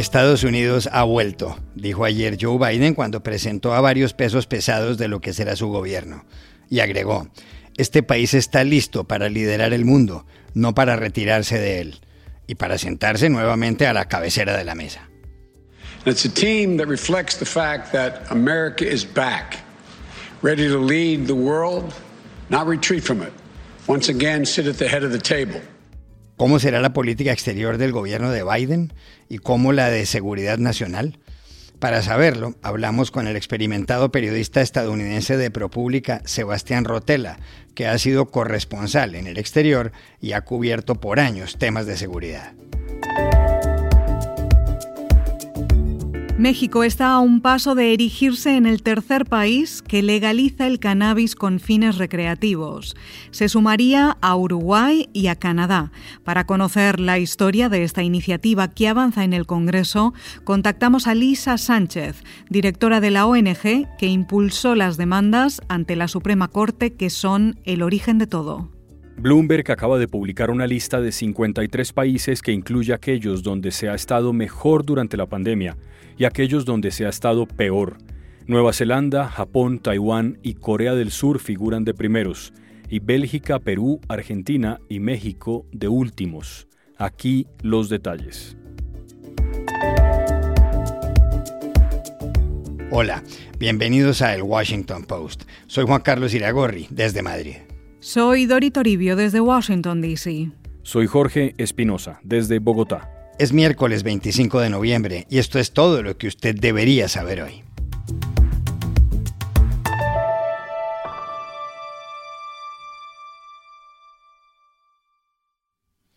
Estados Unidos ha vuelto, dijo ayer Joe Biden cuando presentó a varios pesos pesados de lo que será su gobierno. Y agregó, este país está listo para liderar el mundo, no para retirarse de él, y para sentarse nuevamente a la cabecera de la mesa. It's a team that reflects the fact that America is back, ready to lead the world, not retreat from it. Once again, sit at the head of the table. ¿Cómo será la política exterior del gobierno de Biden y cómo la de seguridad nacional? Para saberlo, hablamos con el experimentado periodista estadounidense de ProPublica, Sebastián Rotella, que ha sido corresponsal en el exterior y ha cubierto por años temas de seguridad. México está a un paso de erigirse en el tercer país que legaliza el cannabis con fines recreativos. Se sumaría a Uruguay y a Canadá. Para conocer la historia de esta iniciativa que avanza en el Congreso, contactamos a Lisa Sánchez, directora de la ONG que impulsó las demandas ante la Suprema Corte que son el origen de todo. Bloomberg acaba de publicar una lista de 53 países que incluye aquellos donde se ha estado mejor durante la pandemia y aquellos donde se ha estado peor. Nueva Zelanda, Japón, Taiwán y Corea del Sur figuran de primeros, y Bélgica, Perú, Argentina y México de últimos. Aquí los detalles. Hola, bienvenidos a El Washington Post. Soy Juan Carlos Iragorri, desde Madrid. Soy Dori Toribio, desde Washington, D.C. Soy Jorge Espinosa, desde Bogotá. Es miércoles 25 de noviembre y esto es todo lo que usted debería saber hoy.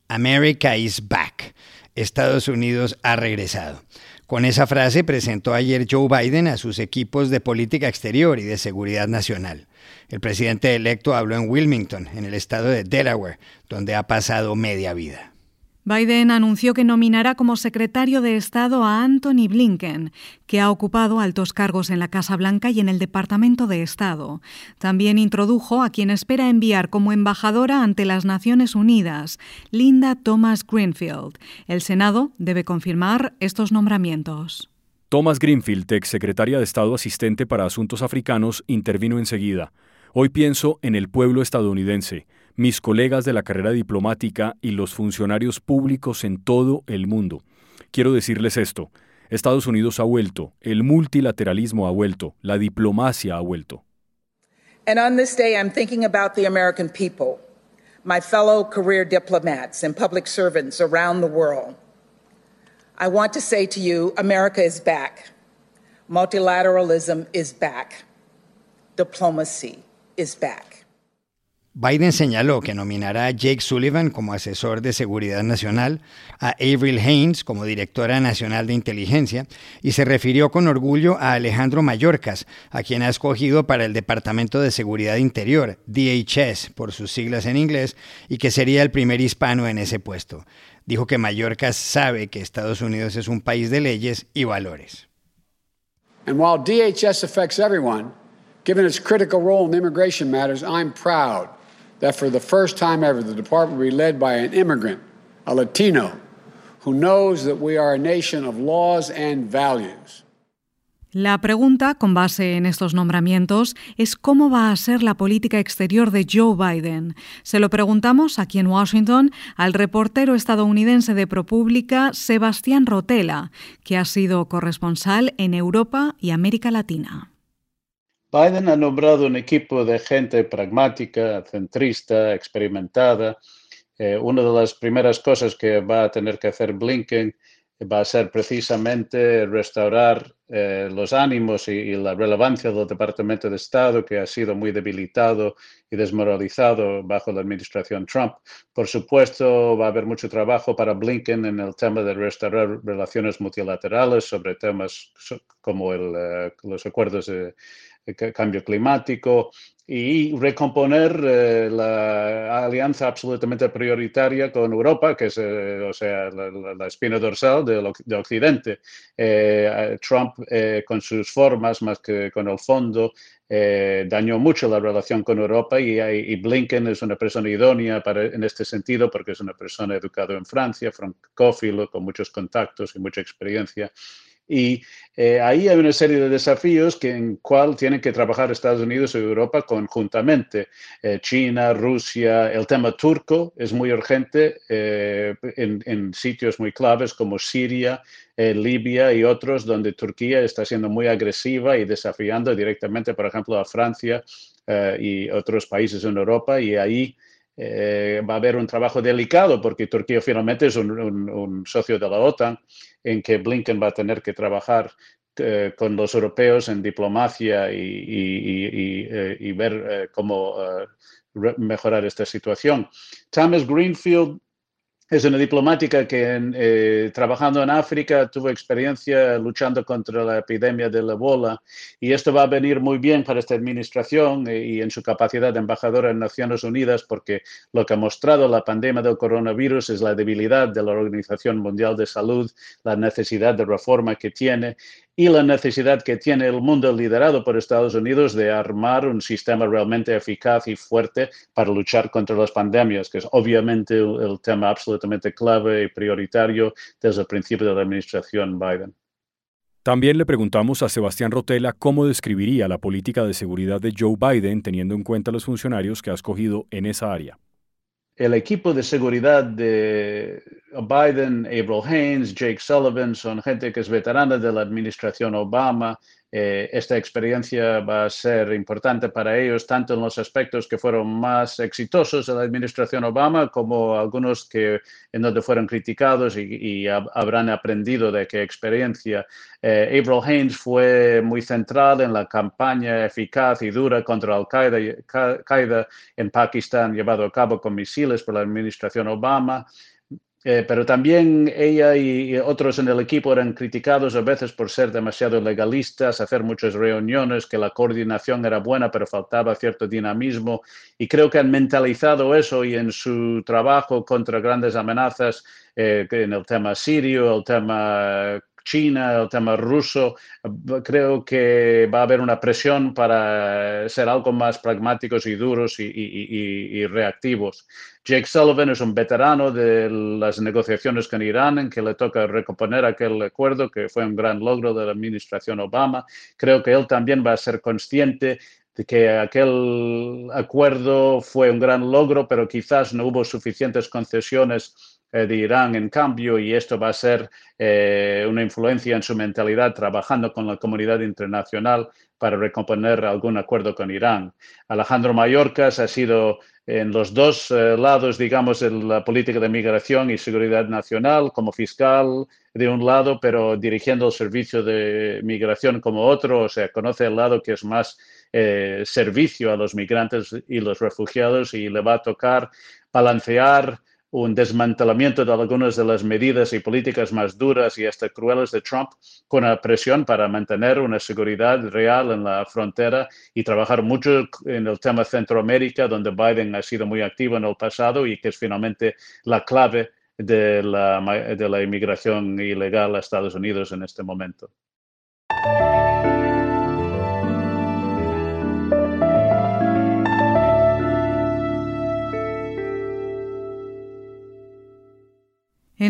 America is back. Estados Unidos ha regresado. Con esa frase presentó ayer Joe Biden a sus equipos de política exterior y de seguridad nacional. El presidente electo habló en Wilmington, en el estado de Delaware, donde ha pasado media vida. Biden anunció que nominará como secretario de Estado a Anthony Blinken, que ha ocupado altos cargos en la Casa Blanca y en el Departamento de Estado. También introdujo a quien espera enviar como embajadora ante las Naciones Unidas, Linda Thomas Greenfield. El Senado debe confirmar estos nombramientos. Thomas Greenfield, ex secretaria de Estado asistente para Asuntos Africanos, intervino enseguida. Hoy pienso en el pueblo estadounidense mis colegas de la carrera diplomática y los funcionarios públicos en todo el mundo. Quiero decirles esto. Estados Unidos ha vuelto, el multilateralismo ha vuelto, la diplomacia ha vuelto. And on this day, I'm thinking about the American people, my fellow career diplomats and public servants around the world. I want to say to you America is back. Multilateralism is back. Diplomacy is back. Biden señaló que nominará a Jake Sullivan como asesor de seguridad nacional, a Avril Haines como directora nacional de inteligencia y se refirió con orgullo a Alejandro Mayorkas, a quien ha escogido para el Departamento de Seguridad Interior, DHS por sus siglas en inglés, y que sería el primer hispano en ese puesto. Dijo que Mayorkas sabe que Estados Unidos es un país de leyes y valores. And while DHS affects everyone, given its critical role in immigration matters, I'm proud that for the first time ever, the department will be led by an immigrant, a Latino, who knows that we are a nation of laws and values. La pregunta, con base en estos nombramientos, es cómo va a ser la política exterior de Joe Biden. Se lo preguntamos aquí en Washington al reportero estadounidense de ProPublica, Sebastián Rotela, que ha sido corresponsal en Europa y América Latina. Biden ha nombrado un equipo de gente pragmática, centrista, experimentada. Eh, una de las primeras cosas que va a tener que hacer Blinken va a ser precisamente restaurar eh, los ánimos y, y, la relevancia del Departamento de Estado, que ha sido muy debilitado y desmoralizado bajo la administración Trump. Por supuesto, va a haber mucho trabajo para Blinken en el tema de restaurar relaciones multilaterales sobre temas como el, uh, los acuerdos de cambio climático y recomponer eh, la alianza absolutamente prioritaria con Europa, que es o sea, la, espina dorsal de, Occidente. Trump, con sus formas más que con el fondo, dañó mucho la relación con Europa y, Blinken es una persona idónea para, en este sentido porque es una persona educada en Francia, francófilo, con muchos contactos y mucha experiencia. Y eh, ahí hay una serie de desafíos que, en cual tienen que trabajar Estados Unidos y Europa conjuntamente. Eh, China, Rusia, el tema turco es muy urgente eh, en, sitios muy claves como Siria, Libia y otros, donde Turquía está siendo muy agresiva y desafiando directamente, por ejemplo, a Francia y otros países en Europa. Y ahí va a haber un trabajo delicado porque Turquía finalmente es un, socio de la OTAN en que Blinken va a tener que trabajar eh, con los europeos en diplomacia y, eh, ver eh, cómo mejorar esta situación. Thomas Greenfield es una diplomática que eh, trabajando en África tuvo experiencia luchando contra la epidemia del ebola y esto va a venir muy bien para esta administración eh, y en su capacidad de embajadora en Naciones Unidas porque lo que ha mostrado la pandemia del coronavirus es la debilidad de la Organización Mundial de Salud, la necesidad de reforma que tiene y la necesidad que tiene el mundo liderado por Estados Unidos de armar un sistema realmente eficaz y fuerte para luchar contra las pandemias, que es obviamente el tema absolutamente clave y prioritario desde el principio de la administración Biden. También le preguntamos a Sebastián Rotela cómo describiría la política de seguridad de Joe Biden teniendo en cuenta los funcionarios que ha escogido en esa área el equipo de seguridad de Biden, April Haynes, Jake Sullivan, son gente que es veterana de la administración Obama eh, esta experiencia va a ser importante para ellos, tanto en los aspectos que fueron más exitosos de la administración Obama, como algunos que en donde fueron criticados y, habrán aprendido de qué experiencia. Eh, April Haynes fue muy central en la campaña eficaz y dura contra Al-Qaeda en Pakistán, llevado a cabo con misiles por la administración Obama. Eh, pero también ella y otros en el equipo eran criticados a veces por ser demasiado legalistas, hacer muchas reuniones, que la coordinación era buena, pero faltaba cierto dinamismo. Y creo que han mentalizado eso y en su trabajo contra grandes amenazas, eh, en el tema sirio, el tema China, el tema ruso, creo que va a haber una presión para ser algo más pragmáticos y duros y, reactivos. Jake Sullivan es un veterano de las negociaciones con Irán, en que le toca recomponer aquel acuerdo que fue un gran logro de la administración Obama. Creo que él también va a ser consciente de que aquel acuerdo fue un gran logro, pero quizás no hubo suficientes concesiones de Irán, en cambio, y esto va a ser eh, una influencia en su mentalidad trabajando con la comunidad internacional para recomponer algún acuerdo con Irán. Alejandro Mayorkas ha sido en los dos eh, lados, digamos, en la política de migración y seguridad nacional, como fiscal de un lado, pero dirigiendo el servicio de migración como otro, o sea, conoce el lado que es más servicio a los migrantes y los refugiados y le va a tocar balancear un desmantelamiento de algunas de las medidas y políticas más duras y hasta crueles de Trump con la presión para mantener una seguridad real en la frontera y trabajar mucho en el tema Centroamérica, donde Biden ha sido muy activo en el pasado y que es finalmente la clave de la, de la inmigración ilegal a Estados Unidos en este momento.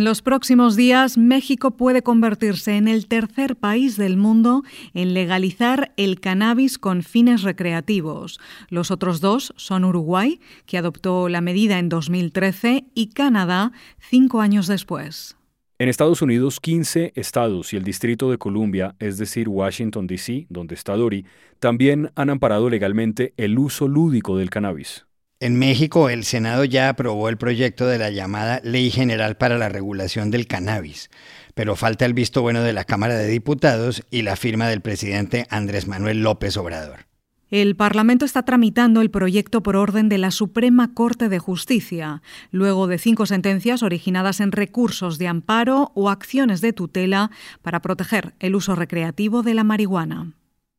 En los próximos días, México puede convertirse en el tercer país del mundo en legalizar el cannabis con fines recreativos. Los otros dos son Uruguay, que adoptó la medida en 2013, y Canadá, cinco años después. En Estados Unidos, 15 estados y el Distrito de Columbia, es decir, Washington, D.C., donde está Dory, también han amparado legalmente el uso lúdico del cannabis. En México, el Senado ya aprobó el proyecto de la llamada Ley General para la Regulación del Cannabis, pero falta el visto bueno de la Cámara de Diputados y la firma del presidente Andrés Manuel López Obrador. El Parlamento está tramitando el proyecto por orden de la Suprema Corte de Justicia, luego de cinco sentencias originadas en recursos de amparo o acciones de tutela para proteger el uso recreativo de la marihuana.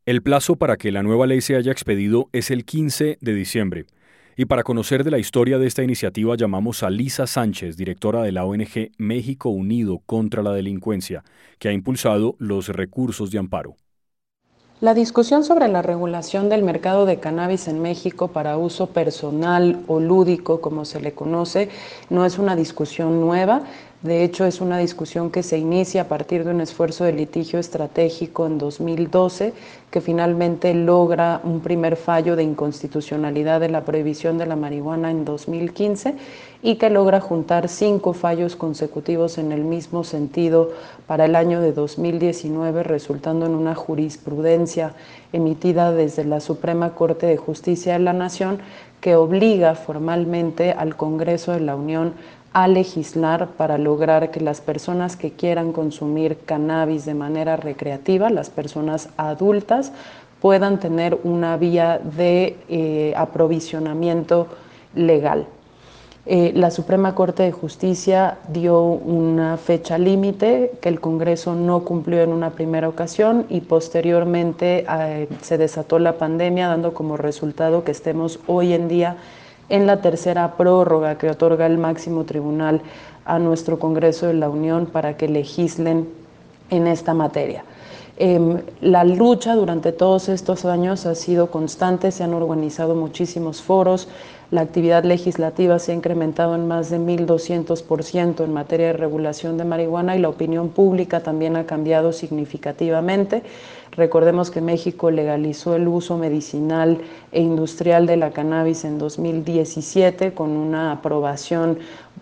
El plazo para que la nueva ley se haya expedido es el 15 de diciembre. Y para conocer de la historia de esta iniciativa llamamos a Lisa Sánchez, directora de la ONG México Unido contra la Delincuencia, que ha impulsado los recursos de amparo. La discusión sobre la regulación del mercado de cannabis en México para uso personal o lúdico, como se le conoce, no es una discusión nueva. De hecho, es una discusión que se inicia a partir de un esfuerzo de litigio estratégico en 2012, que finalmente logra un primer fallo de inconstitucionalidad de la prohibición de la marihuana en 2015 y que logra juntar cinco fallos consecutivos en el mismo sentido para el año de 2019, resultando en una jurisprudencia emitida desde la Suprema Corte de Justicia de la Nación que obliga formalmente al Congreso de la Unión a legislar para lograr que las personas que quieran consumir cannabis de manera recreativa, las personas adultas, puedan tener una vía de eh, aprovisionamiento legal. Eh, la Suprema Corte de Justicia dio una fecha límite que el Congreso no cumplió en una primera ocasión y posteriormente eh, se desató la pandemia dando como resultado que estemos hoy en día en la tercera prórroga que otorga el máximo tribunal a nuestro Congreso de la Unión para que legislen en esta materia. Em, la lucha durante todos estos años ha sido constante, se han organizado muchísimos foros, la actividad legislativa se ha incrementado en más de 1.200% en materia de regulación de marihuana y la opinión pública también ha cambiado significativamente. Recordemos que México legalizó el uso medicinal e industrial de la cannabis en 2017 con una aprobación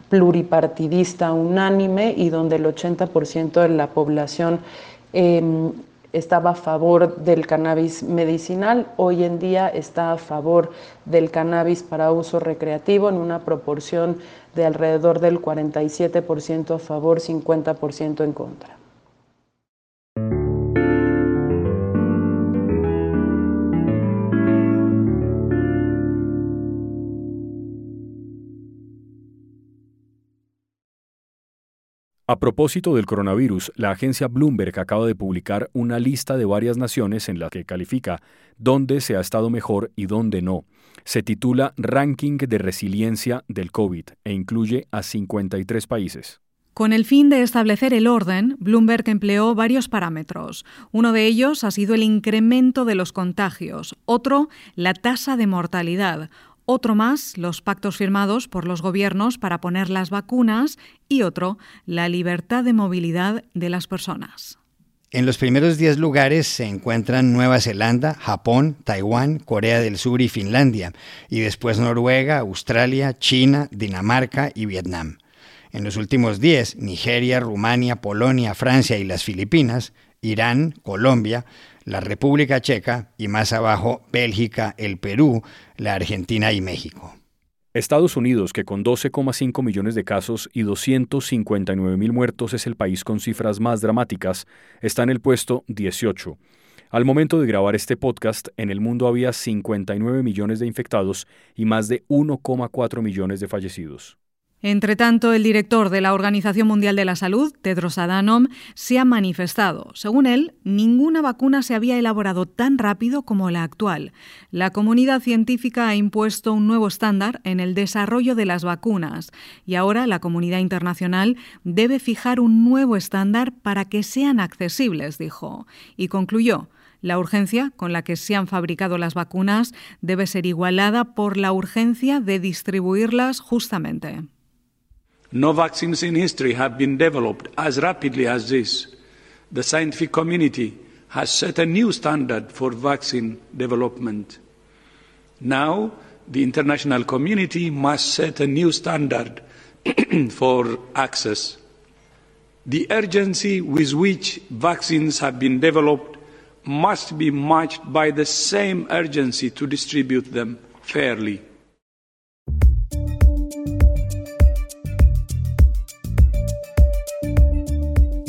pluripartidista unánime y donde el 80% de la población em, estaba a favor del cannabis medicinal, hoy en día está a favor del cannabis para uso recreativo en una proporción de alrededor del 47% a favor, 50% en contra. A propósito del coronavirus, la agencia Bloomberg acaba de publicar una lista de varias naciones en la que califica dónde se ha estado mejor y dónde no. Se titula Ranking de Resiliencia del COVID e incluye a 53 países. Con el fin de establecer el orden, Bloomberg empleó varios parámetros. Uno de ellos ha sido el incremento de los contagios, otro, la tasa de mortalidad, otro más, los pactos firmados por los gobiernos para poner las vacunas y otro, la libertad de movilidad de las personas. En los primeros 10 lugares se encuentran Nueva Zelanda, Japón, Taiwán, Corea del Sur y Finlandia, y después Noruega, Australia, China, Dinamarca y Vietnam. En los últimos 10, Nigeria, Rumania, Polonia, Francia y las Filipinas, Irán, Colombia, la República Checa y más abajo Bélgica, el Perú, la Argentina y México. Estados Unidos, que con 12,5 millones de casos y 259 mil muertos es el país con cifras más dramáticas, está en el puesto 18. Al momento de grabar este podcast, en el mundo había 59 millones de infectados y más de 1,4 millones de fallecidos. Entre tanto, el director de la Organización Mundial de la Salud, Tedros Adhanom, se ha manifestado. Según él, ninguna vacuna se había elaborado tan rápido como la actual. La comunidad científica ha impuesto un nuevo estándar en el desarrollo de las vacunas y ahora la comunidad internacional debe fijar un nuevo estándar para que sean accesibles, dijo. Y concluyó. La urgencia con la que se han fabricado las vacunas debe ser igualada por la urgencia de distribuirlas justamente. No vaccines in history have been developed as rapidly as this. The scientific community has set a new standard for vaccine development. Now, the international community must set a new standard for access. The urgency with which vaccines have been developed must be matched by the same urgency to distribute them fairly.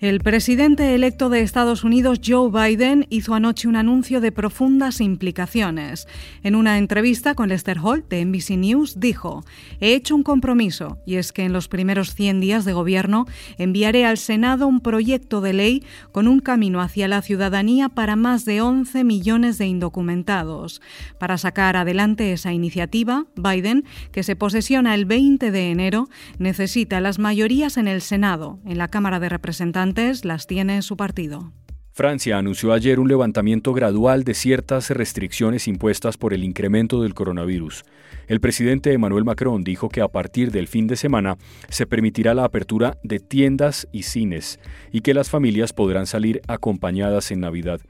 El presidente electo de Estados Unidos, Joe Biden, hizo anoche un anuncio de profundas implicaciones. En una entrevista con Lester Holt de NBC News dijo, he hecho un compromiso y es que en los primeros 100 días de gobierno enviaré al Senado un proyecto de ley con un camino hacia la ciudadanía para más de 11 millones de indocumentados. Para sacar adelante esa iniciativa, Biden, que se posesiona el 20 de enero, necesita las mayorías en el Senado, en la Cámara de Representantes las tiene su partido. Francia anunció ayer un levantamiento gradual de ciertas restricciones impuestas por el incremento del coronavirus. El presidente Emmanuel Macron dijo que a partir del fin de semana se permitirá la apertura de tiendas y cines y que las familias podrán salir acompañadas en Navidad.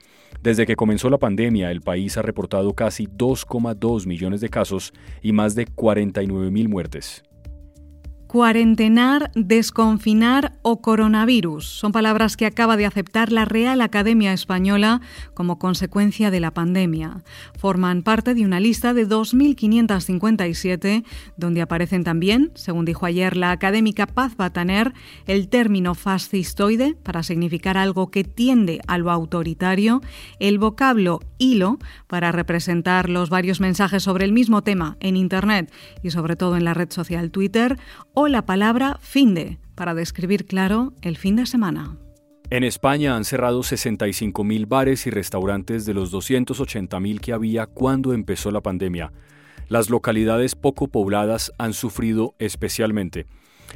Desde que comenzó la pandemia, el país ha reportado casi 2,2 millones de casos y más de 49 mil muertes. Cuarentenar, desconfinar o coronavirus son palabras que acaba de aceptar la Real Academia Española como consecuencia de la pandemia. Forman parte de una lista de 2.557 donde aparecen también, según dijo ayer la académica Paz Bataner, el término fascistoide para significar algo que tiende a lo autoritario, el vocablo hilo para representar los varios mensajes sobre el mismo tema en Internet y sobre todo en la red social Twitter, o la palabra finde para describir claro el fin de semana. En España han cerrado 65.000 bares y restaurantes de los 280.000 que había cuando empezó la pandemia. Las localidades poco pobladas han sufrido especialmente.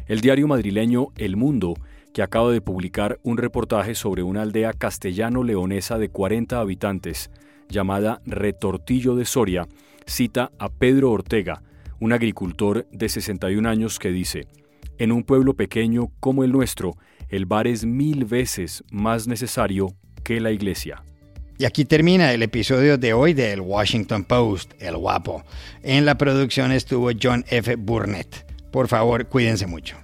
El diario madrileño El Mundo, que acaba de publicar un reportaje sobre una aldea castellano-leonesa de 40 habitantes, llamada Retortillo de Soria, cita a Pedro Ortega, un agricultor de 61 años que dice, en un pueblo pequeño como el nuestro, el bar es mil veces más necesario que la iglesia. Y aquí termina el episodio de hoy del Washington Post, El Guapo. En la producción estuvo John F. Burnett. Por favor, cuídense mucho.